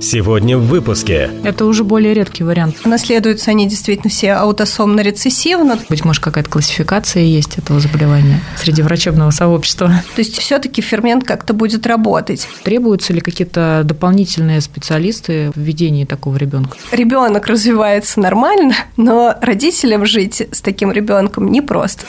Сегодня в выпуске. Это уже более редкий вариант. Наследуются они действительно все аутосомно-рецессивно. Быть может, какая-то классификация есть этого заболевания среди врачебного сообщества. То есть все-таки фермент как-то будет работать. Требуются ли какие-то дополнительные специалисты в ведении такого ребенка? Ребенок развивается нормально, но родителям жить с таким ребенком непросто.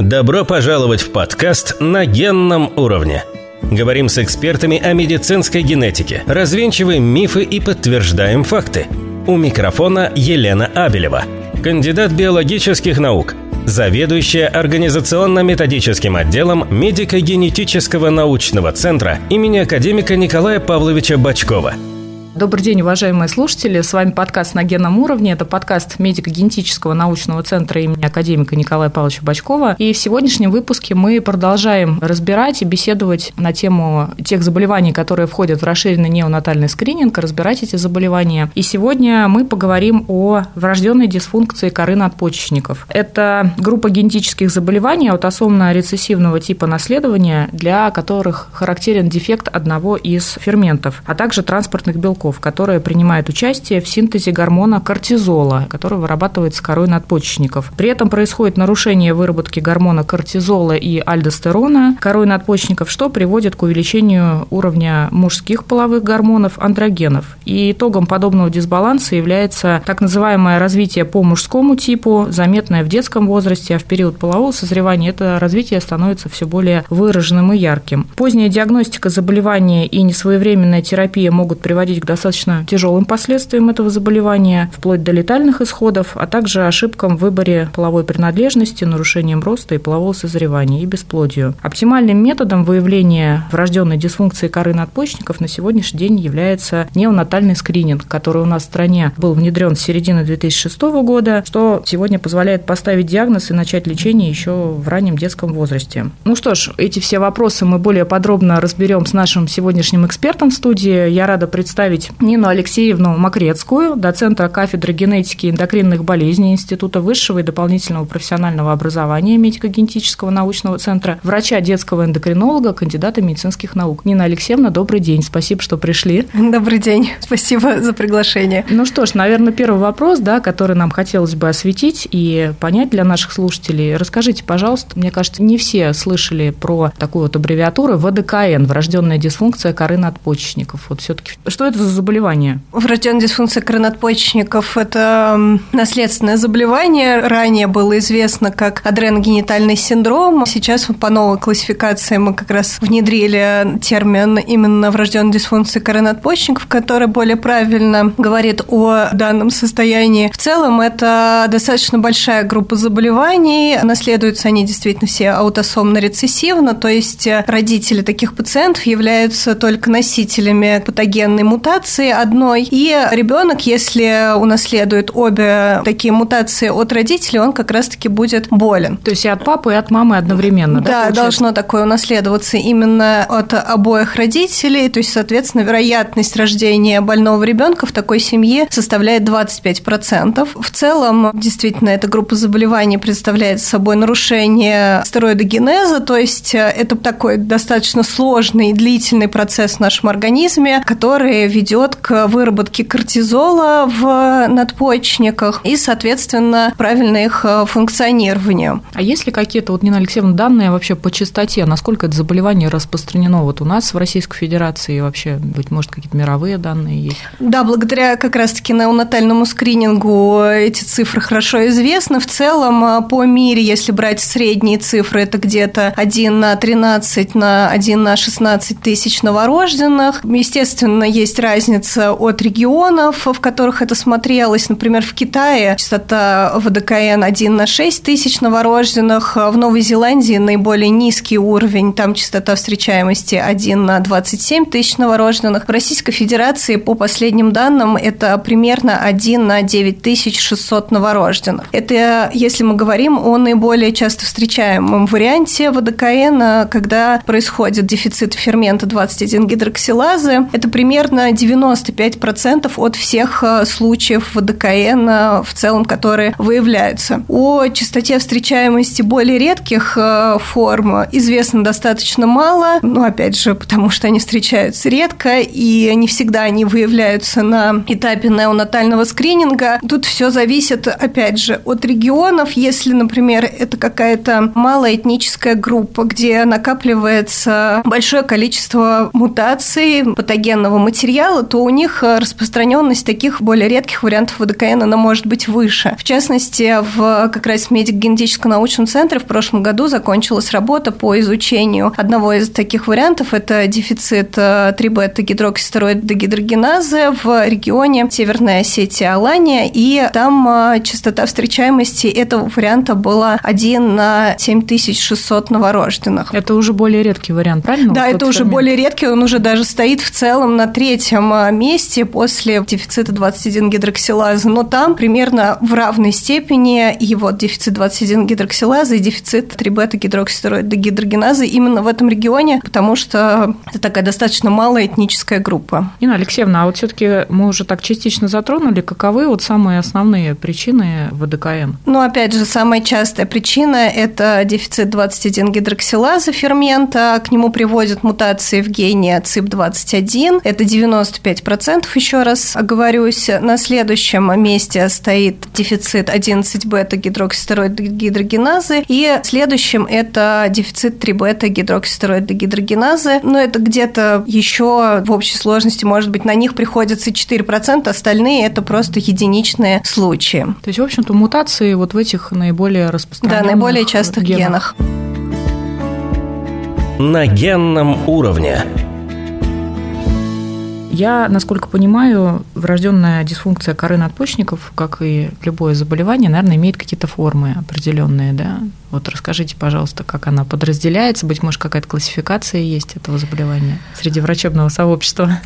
Добро пожаловать в подкаст «На генном уровне». Говорим с экспертами о медицинской генетике, развенчиваем мифы и подтверждаем факты. У микрофона Елена Абелева, кандидат биологических наук, заведующая организационно-методическим отделом медико-генетического научного центра имени академика Николая Павловича Бачкова – Добрый день, уважаемые слушатели. С вами подкаст «На генном уровне». Это подкаст медико-генетического научного центра имени академика Николая Павловича Бачкова. И в сегодняшнем выпуске мы продолжаем разбирать и беседовать на тему тех заболеваний, которые входят в расширенный неонатальный скрининг, разбирать эти заболевания. И сегодня мы поговорим о врожденной дисфункции коры надпочечников. Это группа генетических заболеваний аутосомно-рецессивного типа наследования, для которых характерен дефект одного из ферментов, а также транспортных белков которые принимают участие в синтезе гормона кортизола, который вырабатывается корой надпочечников. При этом происходит нарушение выработки гормона кортизола и альдостерона корой надпочечников, что приводит к увеличению уровня мужских половых гормонов андрогенов. И итогом подобного дисбаланса является так называемое развитие по мужскому типу, заметное в детском возрасте, а в период полового созревания это развитие становится все более выраженным и ярким. Поздняя диагностика заболевания и несвоевременная терапия могут приводить к достаточно тяжелым последствиям этого заболевания, вплоть до летальных исходов, а также ошибкам в выборе половой принадлежности, нарушением роста и полового созревания и бесплодию. Оптимальным методом выявления врожденной дисфункции коры надпочечников на сегодняшний день является неонатальный скрининг, который у нас в стране был внедрен с середины 2006 года, что сегодня позволяет поставить диагноз и начать лечение еще в раннем детском возрасте. Ну что ж, эти все вопросы мы более подробно разберем с нашим сегодняшним экспертом в студии. Я рада представить Нину Алексеевну Макрецкую, доцента кафедры генетики и эндокринных болезней Института высшего и дополнительного профессионального образования медико-генетического научного центра, врача детского эндокринолога, кандидата медицинских наук. Нина Алексеевна, добрый день, спасибо, что пришли. Добрый день, спасибо за приглашение. Ну что ж, наверное, первый вопрос, да, который нам хотелось бы осветить и понять для наших слушателей. Расскажите, пожалуйста, мне кажется, не все слышали про такую вот аббревиатуру ВДКН, врожденная дисфункция коры надпочечников. Вот все-таки что это за заболевание? Врожденная дисфункция коры надпочечников – это наследственное заболевание. Ранее было известно как адреногенитальный синдром. Сейчас по новой классификации мы как раз внедрили термин именно врожденной дисфункции коры надпочечников, который более правильно говорит о данном состоянии. В целом это достаточно большая группа заболеваний. Наследуются они действительно все аутосомно-рецессивно, то есть родители таких пациентов являются только носителями патогенной мутации одной. И ребенок, если унаследует обе такие мутации от родителей, он как раз-таки будет болен. То есть и от папы, и от мамы одновременно, да? Да, должно такое унаследоваться именно от обоих родителей. То есть, соответственно, вероятность рождения больного ребенка в такой семье составляет 25%. В целом, действительно, эта группа заболеваний представляет собой нарушение стероидогенеза, то есть это такой достаточно сложный и длительный процесс в нашем организме, который ведет к выработке кортизола в надпочечниках и, соответственно, правильно их э, функционированию. А есть ли какие-то, вот, Нина Алексеевна, данные вообще по частоте, насколько это заболевание распространено вот у нас в Российской Федерации и вообще, быть может, какие-то мировые данные есть? Да, благодаря как раз-таки неонатальному скринингу эти цифры хорошо известны. В целом э, по мире, если брать средние цифры, это где-то 1 на 13 на 1 на 16 тысяч новорожденных. Естественно, есть разница от регионов, в которых это смотрелось. Например, в Китае частота ВДКН 1 на 6 тысяч новорожденных, в Новой Зеландии наиболее низкий уровень, там частота встречаемости 1 на 27 тысяч новорожденных. В Российской Федерации, по последним данным, это примерно 1 на 9 тысяч 600 новорожденных. Это, если мы говорим о наиболее часто встречаемом варианте ВДКН, когда происходит дефицит фермента 21 гидроксилазы, это примерно 90 95% от всех э, случаев ВДКН в целом, которые выявляются. О частоте встречаемости более редких форм известно достаточно мало, ну, опять же, потому что они встречаются редко, и не всегда они выявляются на этапе неонатального скрининга. Тут все зависит, опять же, от регионов. Если, например, это какая-то малоэтническая группа, где накапливается большое количество мутаций патогенного материала, то у них распространенность таких более редких вариантов ВДКН она может быть выше. В частности, в как раз медико-генетическом научном центре в прошлом году закончилась работа по изучению одного из таких вариантов. Это дефицит 3-бета-гидроксистероид-дегидрогеназы в регионе Северная Осетия, Алания, и там а, частота встречаемости этого варианта была 1 на 7600 новорожденных. Это уже более редкий вариант, правильно? Да, это уже более редкий, он уже даже стоит в целом на третьем месте после дефицита 21 гидроксилазы, но там примерно в равной степени и вот дефицит 21 гидроксилазы и дефицит 3-бета гидроксистероида гидрогеназы именно в этом регионе, потому что это такая достаточно малая этническая группа. Нина Алексеевна, а вот все-таки мы уже так частично затронули, каковы вот самые основные причины ВДКН? Ну, опять же, самая частая причина – это дефицит 21 гидроксилазы фермента, к нему приводят мутации в гене ЦИП-21, это 95%, еще раз оговорюсь. На следующем месте стоит дефицит 11 б 3-бета-гидроксистероид-гидрогеназы. И следующим это дефицит 3-бета-гидроксистероид-гидрогеназы. Но это где-то еще в общей сложности, может быть, на них приходится 4 процента остальные это просто единичные случаи. То есть, в общем-то, мутации вот в этих наиболее распространенных Да, наиболее частых генах. генах. На генном уровне. Я, насколько понимаю, врожденная дисфункция коры надпочечников, как и любое заболевание, наверное, имеет какие-то формы определенные, да? Вот расскажите, пожалуйста, как она подразделяется, быть может, какая-то классификация есть этого заболевания среди врачебного сообщества?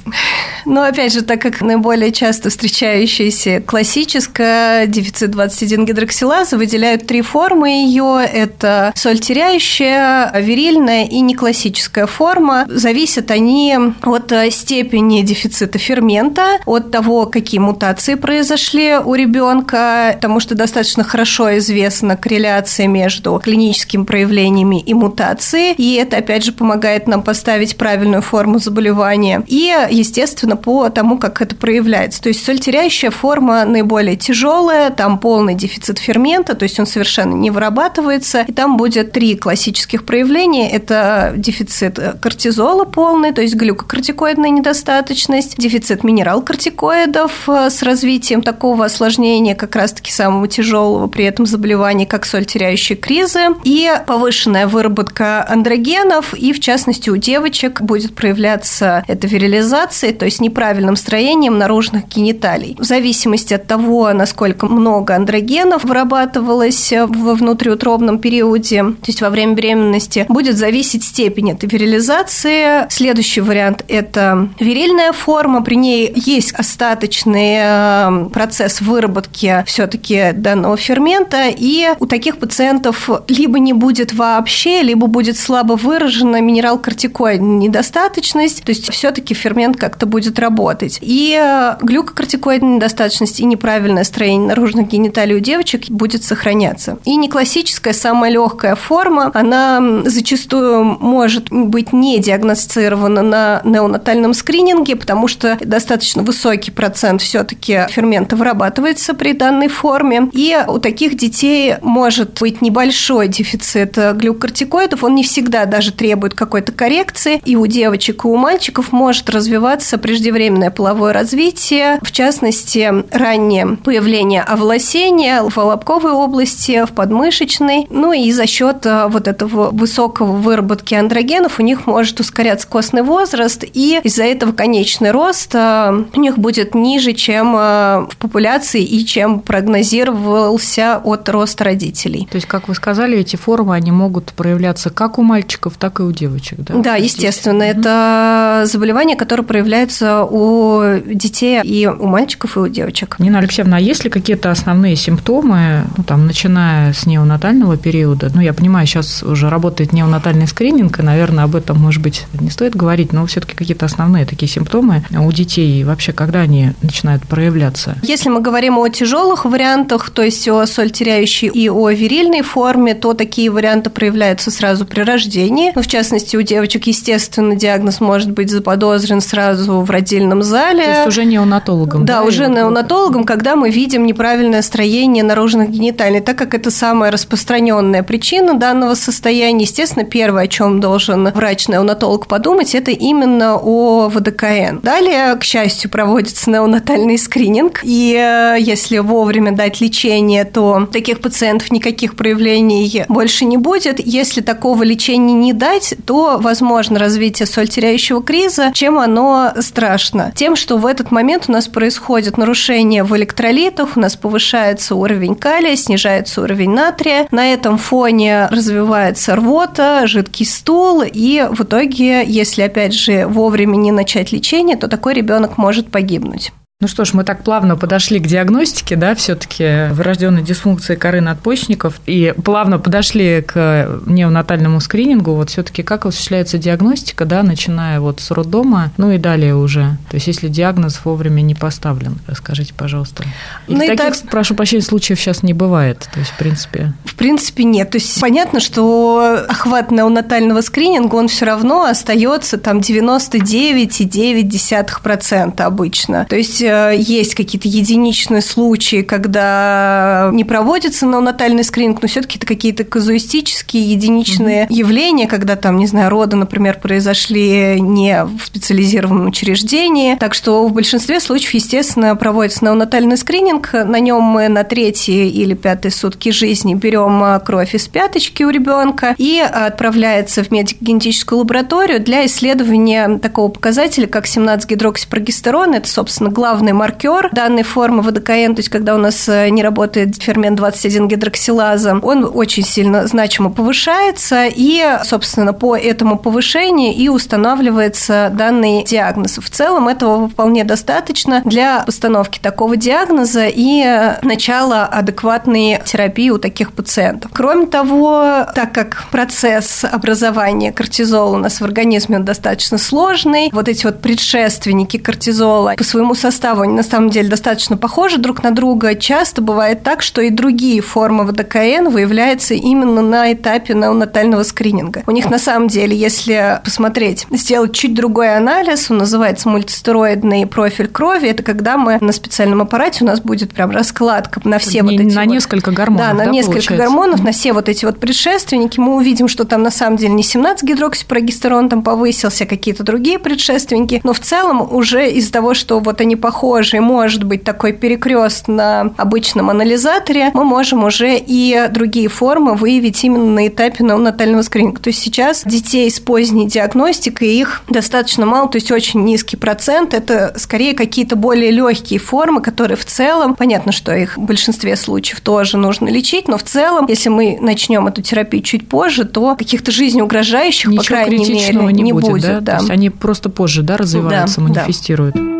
Ну, опять же, так как наиболее часто встречающаяся классическая дефицит 21 гидроксилаза, выделяют три формы ее. Это соль теряющая, вирильная и неклассическая форма. Зависят они от степени дефицита фермента, от того, какие мутации произошли у ребенка, потому что достаточно хорошо известна корреляция между клиническими проявлениями и мутацией, и это, опять же, помогает нам поставить правильную форму заболевания. И, естественно, по тому, как это проявляется. То есть сольтеряющая форма наиболее тяжелая, там полный дефицит фермента, то есть он совершенно не вырабатывается, и там будет три классических проявления. Это дефицит кортизола полный, то есть глюкокортикоидная недостаточность, дефицит минерал-кортикоидов э, с развитием такого осложнения, как раз-таки самого тяжелого при этом заболевания, как соль теряющая кризы, и повышенная выработка андрогенов, и в частности у девочек будет проявляться эта вирилизация, то есть неправильным строением наружных гениталий. В зависимости от того, насколько много андрогенов вырабатывалось во внутриутробном периоде, то есть во время беременности, будет зависеть степень этой вирилизации. Следующий вариант – это вирильная форма. При ней есть остаточный э, процесс выработки все-таки данного фермента, и у таких пациентов либо не будет вообще, либо будет слабо выражена минерал-кортикоидная недостаточность, то есть все-таки фермент как-то будет работать. И э, глюкокортикоидная недостаточность и неправильное строение наружных гениталий у девочек будет сохраняться. И не классическая, самая легкая форма, она зачастую может быть не диагностирована на неонатальном скрининге, потому что достаточно высокий процент все-таки фермента вырабатывается при данной форме. И у таких детей может быть небольшой дефицит глюкокортикоидов, он не всегда даже требует какой-то коррекции, и у девочек, и у мальчиков может развиваться преждевременное половое развитие, в частности, раннее появление овласения в лобковой области, в подмышечной, ну и за счет э, вот этого высокого выработки андрогенов у них может ускоряться костный возраст, и из-за этого конечный рост э, у них будет ниже, чем э, в популяции и чем прогнозировался от роста родителей. То есть, как вы сказали, эти формы, они могут проявляться как у мальчиков, так и у девочек, да? Да, естественно. Здесь... Это заболевание, которое проявляется у детей и у мальчиков, и у девочек. Нина Алексеевна, а есть ли какие-то основные симптомы, ну, там, начиная с неонатального периода? Ну, я понимаю, сейчас уже работает неонатальный скрининг, и, наверное, об этом, может быть, не стоит говорить, но все-таки какие-то основные такие симптомы у детей, и вообще, когда они начинают проявляться? Если мы говорим о тяжелых вариантах, то есть о соль теряющей и о вирильной форме, то такие варианты проявляются сразу при рождении. Ну, в частности, у девочек, естественно, диагноз может быть заподозрен сразу в родильном зале. То есть уже неонатологом. Да, да уже неонатологом, когда мы видим неправильное строение наружных гениталий, так как это самая распространенная причина данного состояния. Естественно, первое, о чем должен врач-неонатолог подумать, это именно о ВДКН. Далее, к счастью, проводится неонатальный скрининг, и э, если вовремя дать лечение, то таких пациентов никаких проявлений больше не будет. Если такого лечения не дать, то возможно развитие сольтеряющего криза. Чем оно страшно? Тем, что в этот момент у нас происходит нарушение в электролитах, у нас повышается уровень калия, снижается уровень натрия. На этом фоне развивается рвота, жидкий стул, и в итоге, если опять же вовремя не начать лечение, то такой ребенок может погибнуть. Ну что ж, мы так плавно подошли к диагностике, да, все-таки врожденной дисфункции коры надпочечников, и плавно подошли к неонатальному скринингу. Вот все-таки как осуществляется диагностика, да, начиная вот с роддома, ну и далее уже. То есть, если диагноз вовремя не поставлен, расскажите, пожалуйста. И ну, таких, так... прошу прощения, случаев сейчас не бывает. То есть, в принципе. В принципе, нет. То есть, понятно, что охват неонатального скрининга, он все равно остается там 99,9% обычно. То есть Э, есть какие-то единичные случаи, когда не проводится неонатальный скрининг, но все-таки это какие-то казуистические, единичные mm-hmm. явления, когда там, не знаю, роды, например, произошли не в специализированном учреждении. Так что в большинстве случаев, естественно, проводится неонатальный скрининг. На нем мы на третьи или пятые сутки жизни берем э, кровь из пяточки у ребенка и отправляется в медико-генетическую лабораторию для исследования такого показателя, как 17-гидроксипрогестерон. Это, собственно, главный главный маркер данной формы ВДКН, то есть когда у нас э, не работает фермент 21 гидроксилаза, он очень сильно значимо повышается, и, собственно, по этому повышению и устанавливается данный диагноз. В целом этого вполне достаточно для постановки такого диагноза и начала адекватной терапии у таких пациентов. Кроме того, так как процесс образования кортизола у нас в организме достаточно сложный, вот эти вот предшественники кортизола по своему составу составу, они на самом деле достаточно похожи друг на друга. Часто бывает так, что и другие формы ВДКН выявляются именно на этапе неонатального скрининга. У них на самом деле, если посмотреть, сделать чуть другой анализ, он называется мультистероидный профиль крови, это когда мы на специальном аппарате у нас будет прям раскладка на все не, вот эти... На вот, несколько гормонов, Да, на да, несколько получается? гормонов, на все вот эти вот предшественники. Мы увидим, что там на самом деле не 17 гидроксипрогестерон там повысился, какие-то другие предшественники, но в целом уже из-за того, что вот они похожи похожий может быть такой перекрест на обычном анализаторе, мы можем уже и другие формы выявить именно на этапе неонатального скрининга. То есть сейчас детей с поздней диагностикой их достаточно мало, то есть очень низкий процент. Это скорее какие-то более легкие формы, которые в целом, понятно, что их в большинстве случаев тоже нужно лечить, но в целом, если мы начнем эту терапию чуть позже, то каких-то жизнеугрожающих, Ничего по крайней мере, не, не будет. будет да? Да. То есть они просто позже да, развиваются, да, манифестируют. Да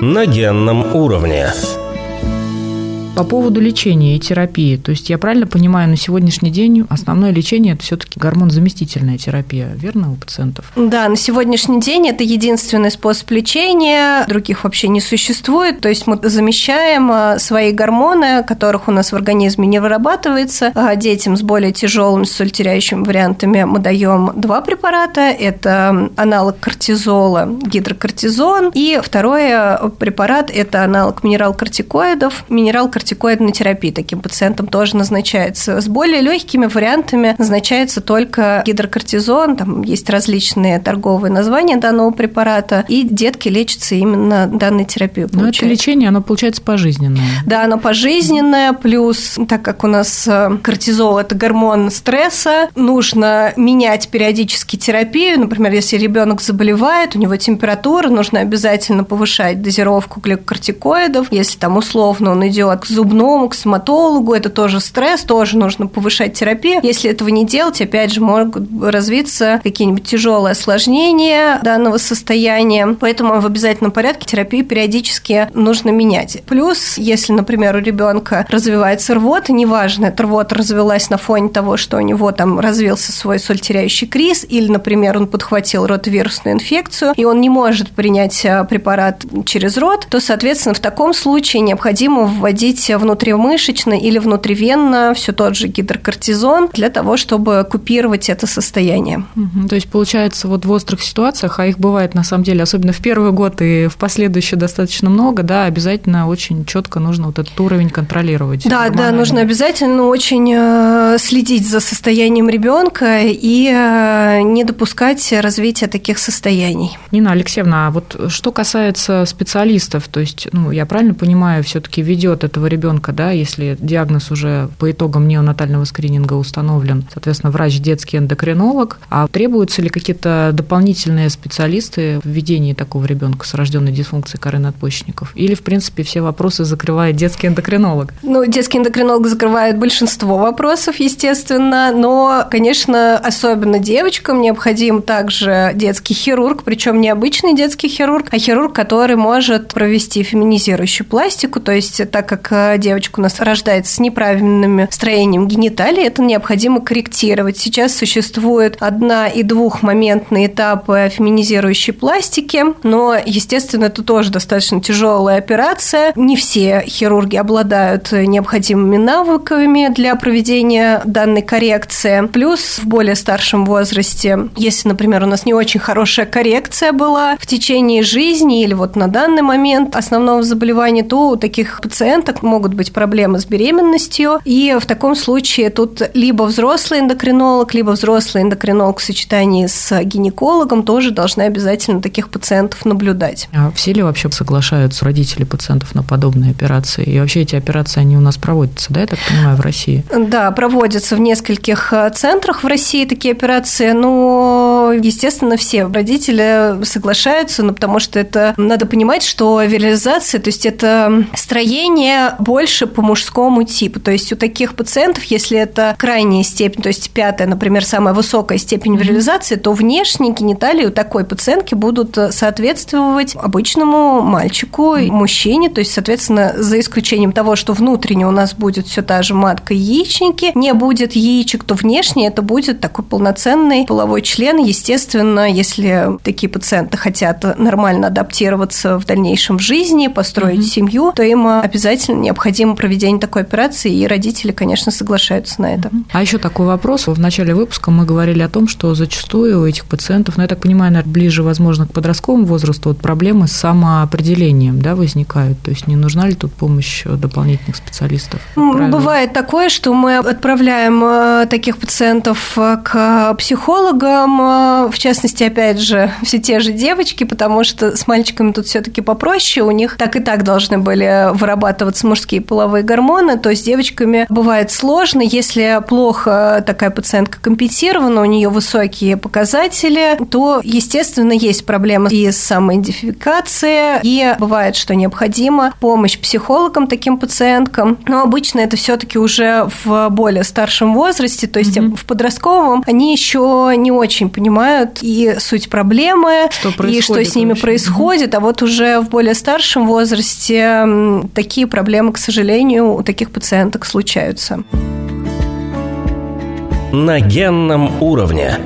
на генном уровне. По поводу лечения и терапии, то есть я правильно понимаю, на сегодняшний день основное лечение – это все-таки гормон-заместительная терапия, верно, у пациентов? Да, на сегодняшний день это единственный способ лечения, других вообще не существует, то есть мы замещаем а, свои гормоны, которых у нас в организме не вырабатывается. А детям с более тяжелыми сольтеряющими вариантами мы даем два препарата, это аналог кортизола, гидрокортизон, и второй препарат – это аналог минерал-кортикоидов. Минерал-кортикоидов глюкокортикоидной терапии. Таким пациентам тоже назначается. С более легкими вариантами назначается только гидрокортизон, там есть различные торговые названия данного препарата, и детки лечатся именно данной терапией. Но это лечение, оно получается пожизненное. Да, оно пожизненное, плюс, так как у нас э, кортизол – это гормон стресса, нужно менять периодически терапию. Например, если ребенок заболевает, у него температура, нужно обязательно повышать дозировку глюкокортикоидов. Если там условно он идет к зубному, к стоматологу, это тоже стресс, тоже нужно повышать терапию. Если этого не делать, опять же, могут развиться какие-нибудь тяжелые осложнения данного состояния. Поэтому в обязательном порядке терапию периодически нужно менять. Плюс, если, например, у ребенка развивается рвота, неважно, эта рвота развилась на фоне того, что у него там развился свой сольтеряющий криз, или, например, он подхватил ротовирусную инфекцию, и он не может принять а, препарат через рот, то, соответственно, в таком случае необходимо вводить внутримышечно или внутривенно все тот же гидрокортизон для того, чтобы купировать это состояние. Угу, то есть, получается, вот в острых ситуациях, а их бывает на самом деле, особенно в первый год и в последующие достаточно много, да, обязательно очень четко нужно вот этот уровень контролировать. Да, да, нужно обязательно очень э, следить за состоянием ребенка и э, не допускать развития таких состояний. Нина Алексеевна, а вот что касается специалистов, то есть, ну, я правильно понимаю, все-таки ведет этого ребенка, да, если диагноз уже по итогам неонатального скрининга установлен, соответственно, врач детский эндокринолог, а требуются ли какие-то дополнительные специалисты в ведении такого ребенка с рожденной дисфункцией коры надпочечников? Или, в принципе, все вопросы закрывает детский эндокринолог? Ну, детский эндокринолог закрывает большинство вопросов, естественно, но, конечно, особенно девочкам необходим также детский хирург, причем не обычный детский хирург, а хирург, который может провести феминизирующую пластику, то есть так как девочка у нас рождается с неправильным строением гениталий, это необходимо корректировать. Сейчас существует одна- и двухмоментные этапы феминизирующей пластики, но, естественно, это тоже достаточно тяжелая операция. Не все хирурги обладают необходимыми навыками для проведения данной коррекции. Плюс в более старшем возрасте, если, например, у нас не очень хорошая коррекция была в течение жизни или вот на данный момент основного заболевания, то у таких пациенток могут быть проблемы с беременностью. И в таком случае тут либо взрослый эндокринолог, либо взрослый эндокринолог в сочетании с гинекологом тоже должны обязательно таких пациентов наблюдать. А все ли вообще соглашаются родители пациентов на подобные операции? И вообще эти операции, они у нас проводятся, да, я так понимаю, в России? Да, проводятся в нескольких э, центрах в России такие операции, но, естественно, все родители соглашаются, ну, потому что это надо понимать, что вирализация, то есть это строение больше по мужскому типу, то есть у таких пациентов, если это крайняя степень, то есть пятая, например, самая высокая степень вирализации, то внешние гениталии у такой пациентки будут соответствовать обычному мальчику, мужчине, то есть, соответственно, за исключением того, что внутренне у нас будет все та же матка и яичники, не будет яичек, то внешне это будет такой полноценный половой член. Естественно, если такие пациенты хотят нормально адаптироваться в дальнейшем в жизни, построить mm-hmm. семью, то им обязательно необходимо проведение такой операции, и родители, конечно, соглашаются на это. А еще такой вопрос. В начале выпуска мы говорили о том, что зачастую у этих пациентов, ну, я так понимаю, наверное, ближе, возможно, к подростковому возрасту, вот проблемы с самоопределением да, возникают. То есть не нужна ли тут помощь дополнительных специалистов? Правильно? Бывает такое, что мы отправляем э, таких пациентов э, к психологам, э, в частности, опять же, все те же девочки, потому что с мальчиками тут все-таки попроще, у них так и так должны были вырабатываться мужские половые гормоны, то есть с девочками бывает сложно, если плохо такая пациентка компенсирована, у нее высокие показатели, то, естественно, есть проблемы и с самоидентификацией, и бывает, что необходима помощь психологам таким пациенткам, но обычно это все-таки уже в более старшем возрасте, то есть mm-hmm. в подростковом, они еще не очень понимают и суть проблемы, что и что с ними вообще. происходит, mm-hmm. а вот уже в более старшем возрасте такие проблемы, к сожалению, у таких пациенток случаются. На генном уровне.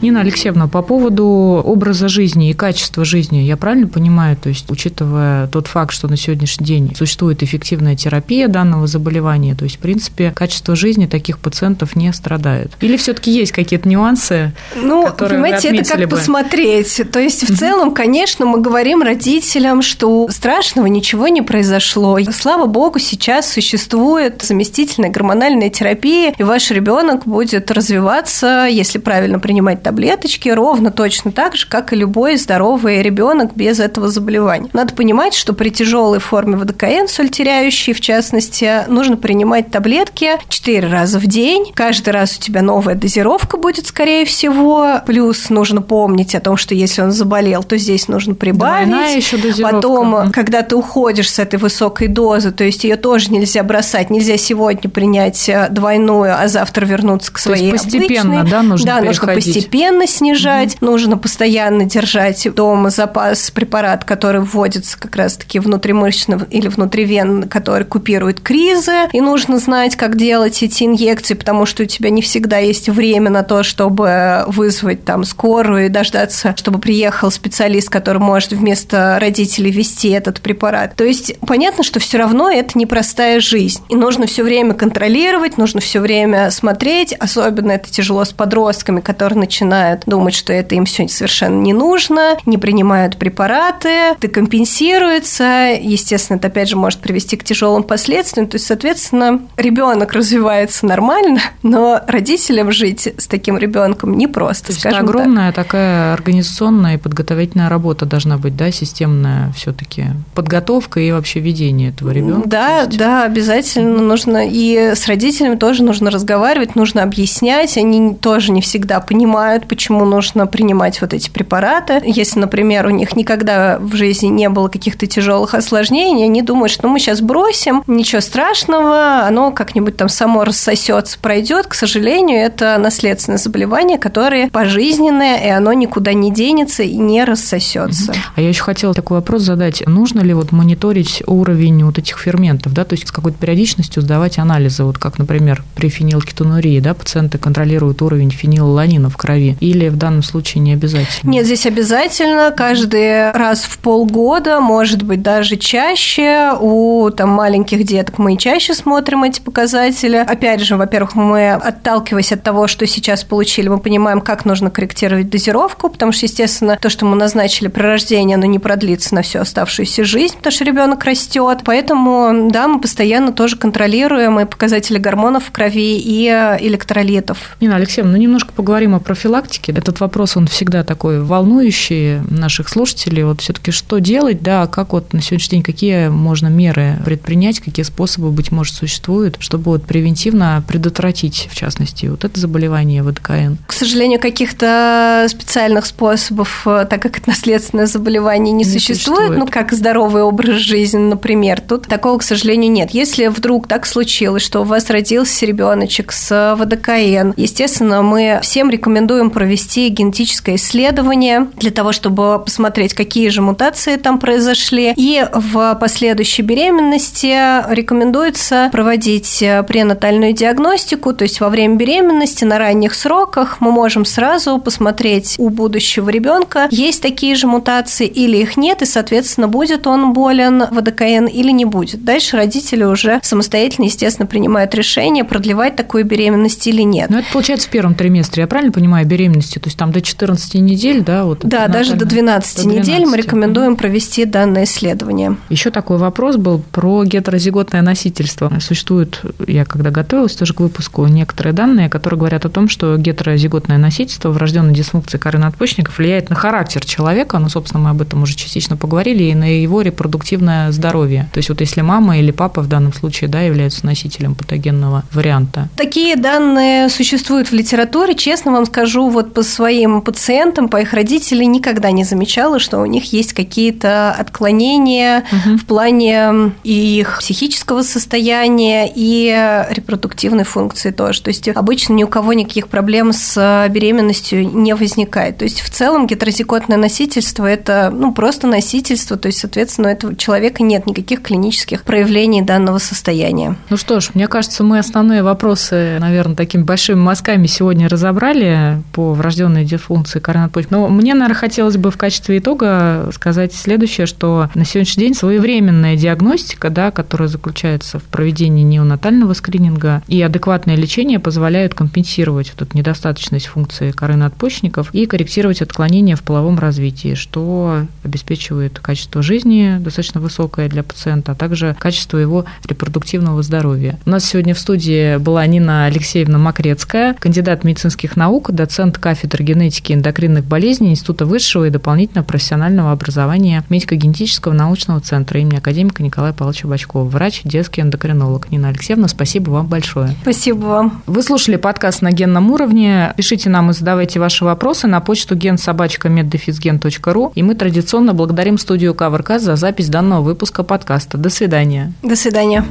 Нина Алексеевна, по поводу образа жизни и качества жизни, я правильно понимаю, то есть учитывая тот факт, что на сегодняшний день существует эффективная терапия данного заболевания, то есть, в принципе, качество жизни таких пациентов не страдает? Или все-таки есть какие-то нюансы, Ну, понимаете, это как бы? посмотреть. То есть, в целом, конечно, мы говорим родителям, что страшного ничего не произошло. Слава богу, сейчас существует заместительная гормональная терапия, и ваш ребенок будет развиваться, если правильно принимать таблеточки ровно точно так же, как и любой здоровый ребенок без этого заболевания. Надо понимать, что при тяжелой форме ВДКН, соль теряющей в частности, нужно принимать таблетки 4 раза в день. Каждый раз у тебя новая дозировка будет, скорее всего. Плюс нужно помнить о том, что если он заболел, то здесь нужно прибавить. Двойная еще дозировка. Потом, когда ты уходишь с этой высокой дозы, то есть ее тоже нельзя бросать, нельзя сегодня принять э, двойную, а завтра вернуться к своей то есть постепенно, обычной. да, нужно Да, нужно постепенно снижать, угу. нужно постоянно держать дома запас препарат, который вводится как раз-таки внутримышечно или внутривенно, который купирует кризы, и нужно знать, как делать эти инъекции, потому что у тебя не всегда есть время на то, чтобы вызвать там скорую и дождаться, чтобы приехал специалист, который может вместо родителей вести этот препарат. То есть понятно, что все равно это непростая жизнь, и нужно все время контролировать, нужно все время смотреть, особенно это тяжело с подростками, которые начинают думать, что это им все совершенно не нужно, не принимают препараты, это компенсируется, естественно, это опять же может привести к тяжелым последствиям, то есть, соответственно, ребенок развивается нормально, но родителям жить с таким ребенком непросто, то скажем это огромная так. такая организационная и подготовительная работа должна быть, да, системная все-таки подготовка и вообще ведение этого ребенка. Да, есть... да, обязательно нужно и с родителями тоже нужно разговаривать, нужно объяснять, они тоже не всегда понимают, почему нужно принимать вот эти препараты. Если, например, у них никогда в жизни не было каких-то тяжелых осложнений, они думают, что мы сейчас бросим, ничего страшного, оно как-нибудь там само рассосется, пройдет. К сожалению, это наследственное заболевание, которое пожизненное, и оно никуда не денется и не рассосется. А я еще хотела такой вопрос задать. Нужно ли вот мониторить уровень вот этих ферментов, да, то есть с какой-то периодичностью сдавать анализы, вот как, например, при фенилкетонурии, да, пациенты контролируют уровень фенилланина в крови, или в данном случае не обязательно? Нет, здесь обязательно, каждый раз в полгода, может быть, даже чаще, у там маленьких деток мы чаще смотрим эти показатели. Опять же, во-первых, мы, отталкиваясь от того, что сейчас получили, мы понимаем, как нужно корректировать дозировку, потому что, естественно, то, что мы назначили при рождении, оно не продлится на всю оставшуюся жизнь, потому что ребенок растет. Поэтому, да, мы постоянно тоже контролируем и показатели гормонов в крови, и электролитов. Нина Алексеевна, ну немножко поговорим о профилактике. Этот вопрос, он всегда такой волнующий наших слушателей. Вот все-таки что делать, да, как вот на сегодняшний день, какие можно меры предпринять, какие способы, быть может, существуют, чтобы вот превентивно предотвратить, в частности, вот это заболевание ВДКН? К сожалению, каких-то специальных способов, э, так как это наследственное заболевание, не, не существует, существует, ну, как здоровый образ жизни, например, тут такого, к сожалению, нет. Если вдруг так случилось, что у вас родился ребеночек с ВДКН, естественно, мы всем рекомендуем провести генетическое исследование для того, чтобы посмотреть, какие же мутации там произошли. И в последующей беременности рекомендуется проводить пренатальную диагностику, то есть во время беременности на ранних сроках мы можем сразу посмотреть у будущего ребенка, есть такие же мутации или их нет, и, соответственно, будет он болен ВДКН или не будет. Дальше родители уже самостоятельно, естественно, принимают решение, продлевать такую беременность или нет. Но это получается в первом триместре, я правильно понимаю, беременности? То есть там до 14 недель, да? Вот да, даже до 12, до 12 недель мы рекомендуем провести данное исследование. Еще такой вопрос был про гетерозиготное носительство. Существует, я когда готовилась тоже к выпуску, некоторые данные, которые говорят о том, что гетерозиготное носительство, врожденной дисфункции коры надпочечников влияет на характер человека, ну, собственно, мы об этом уже частично поговорили, и на его репродуктивное здоровье. То есть вот если мама или папа в данном случае, да, являются носителем патогенного варианта. Такие данные существуют в литературе. Честно вам скажу, вот по своим пациентам, по их родителям никогда не замечала, что у них есть какие-то отклонения угу. в плане и их психического состояния, и репродуктивной функции тоже. То есть обычно ни у кого никаких проблем с беременностью не возникает. То есть в целом гетерозиготное носительство – это ну, просто носительство, то есть, соответственно, у этого человека нет никаких клинических проявлений данного состояния. Ну что ж, мне кажется, мы основные вопросы, наверное, такими большими мазками сегодня разобрали. По врожденной дисфункции коры надпочечника. Но мне, наверное, хотелось бы в качестве итога сказать следующее, что на сегодняшний день своевременная диагностика, да, которая заключается в проведении неонатального скрининга и адекватное лечение позволяют компенсировать вот эту недостаточность функции коры надпочечников и корректировать отклонения в половом развитии, что обеспечивает качество жизни достаточно высокое для пациента, а также качество его репродуктивного здоровья. У нас сегодня в студии была Нина Алексеевна Макрецкая, кандидат медицинских наук, доцент кафедры генетики и эндокринных болезней Института высшего и дополнительного профессионального образования медико-генетического научного центра имени академика Николая Павловича Бачкова, врач, детский эндокринолог. Нина Алексеевна, спасибо вам большое. Спасибо вам. Вы слушали подкаст на генном уровне. Пишите нам и задавайте ваши вопросы на почту генсобачка.меддефисген.ру. И мы традиционно благодарим студию КВРК за запись данного выпуска подкаста. До свидания. До свидания.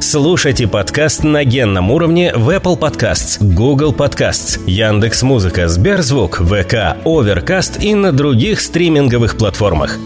Слушайте подкаст на генном уровне в Apple Podcasts, Google Podcasts, Яндекс.Музыка, Сберзвук, ВК, Overcast и на других стриминговых платформах.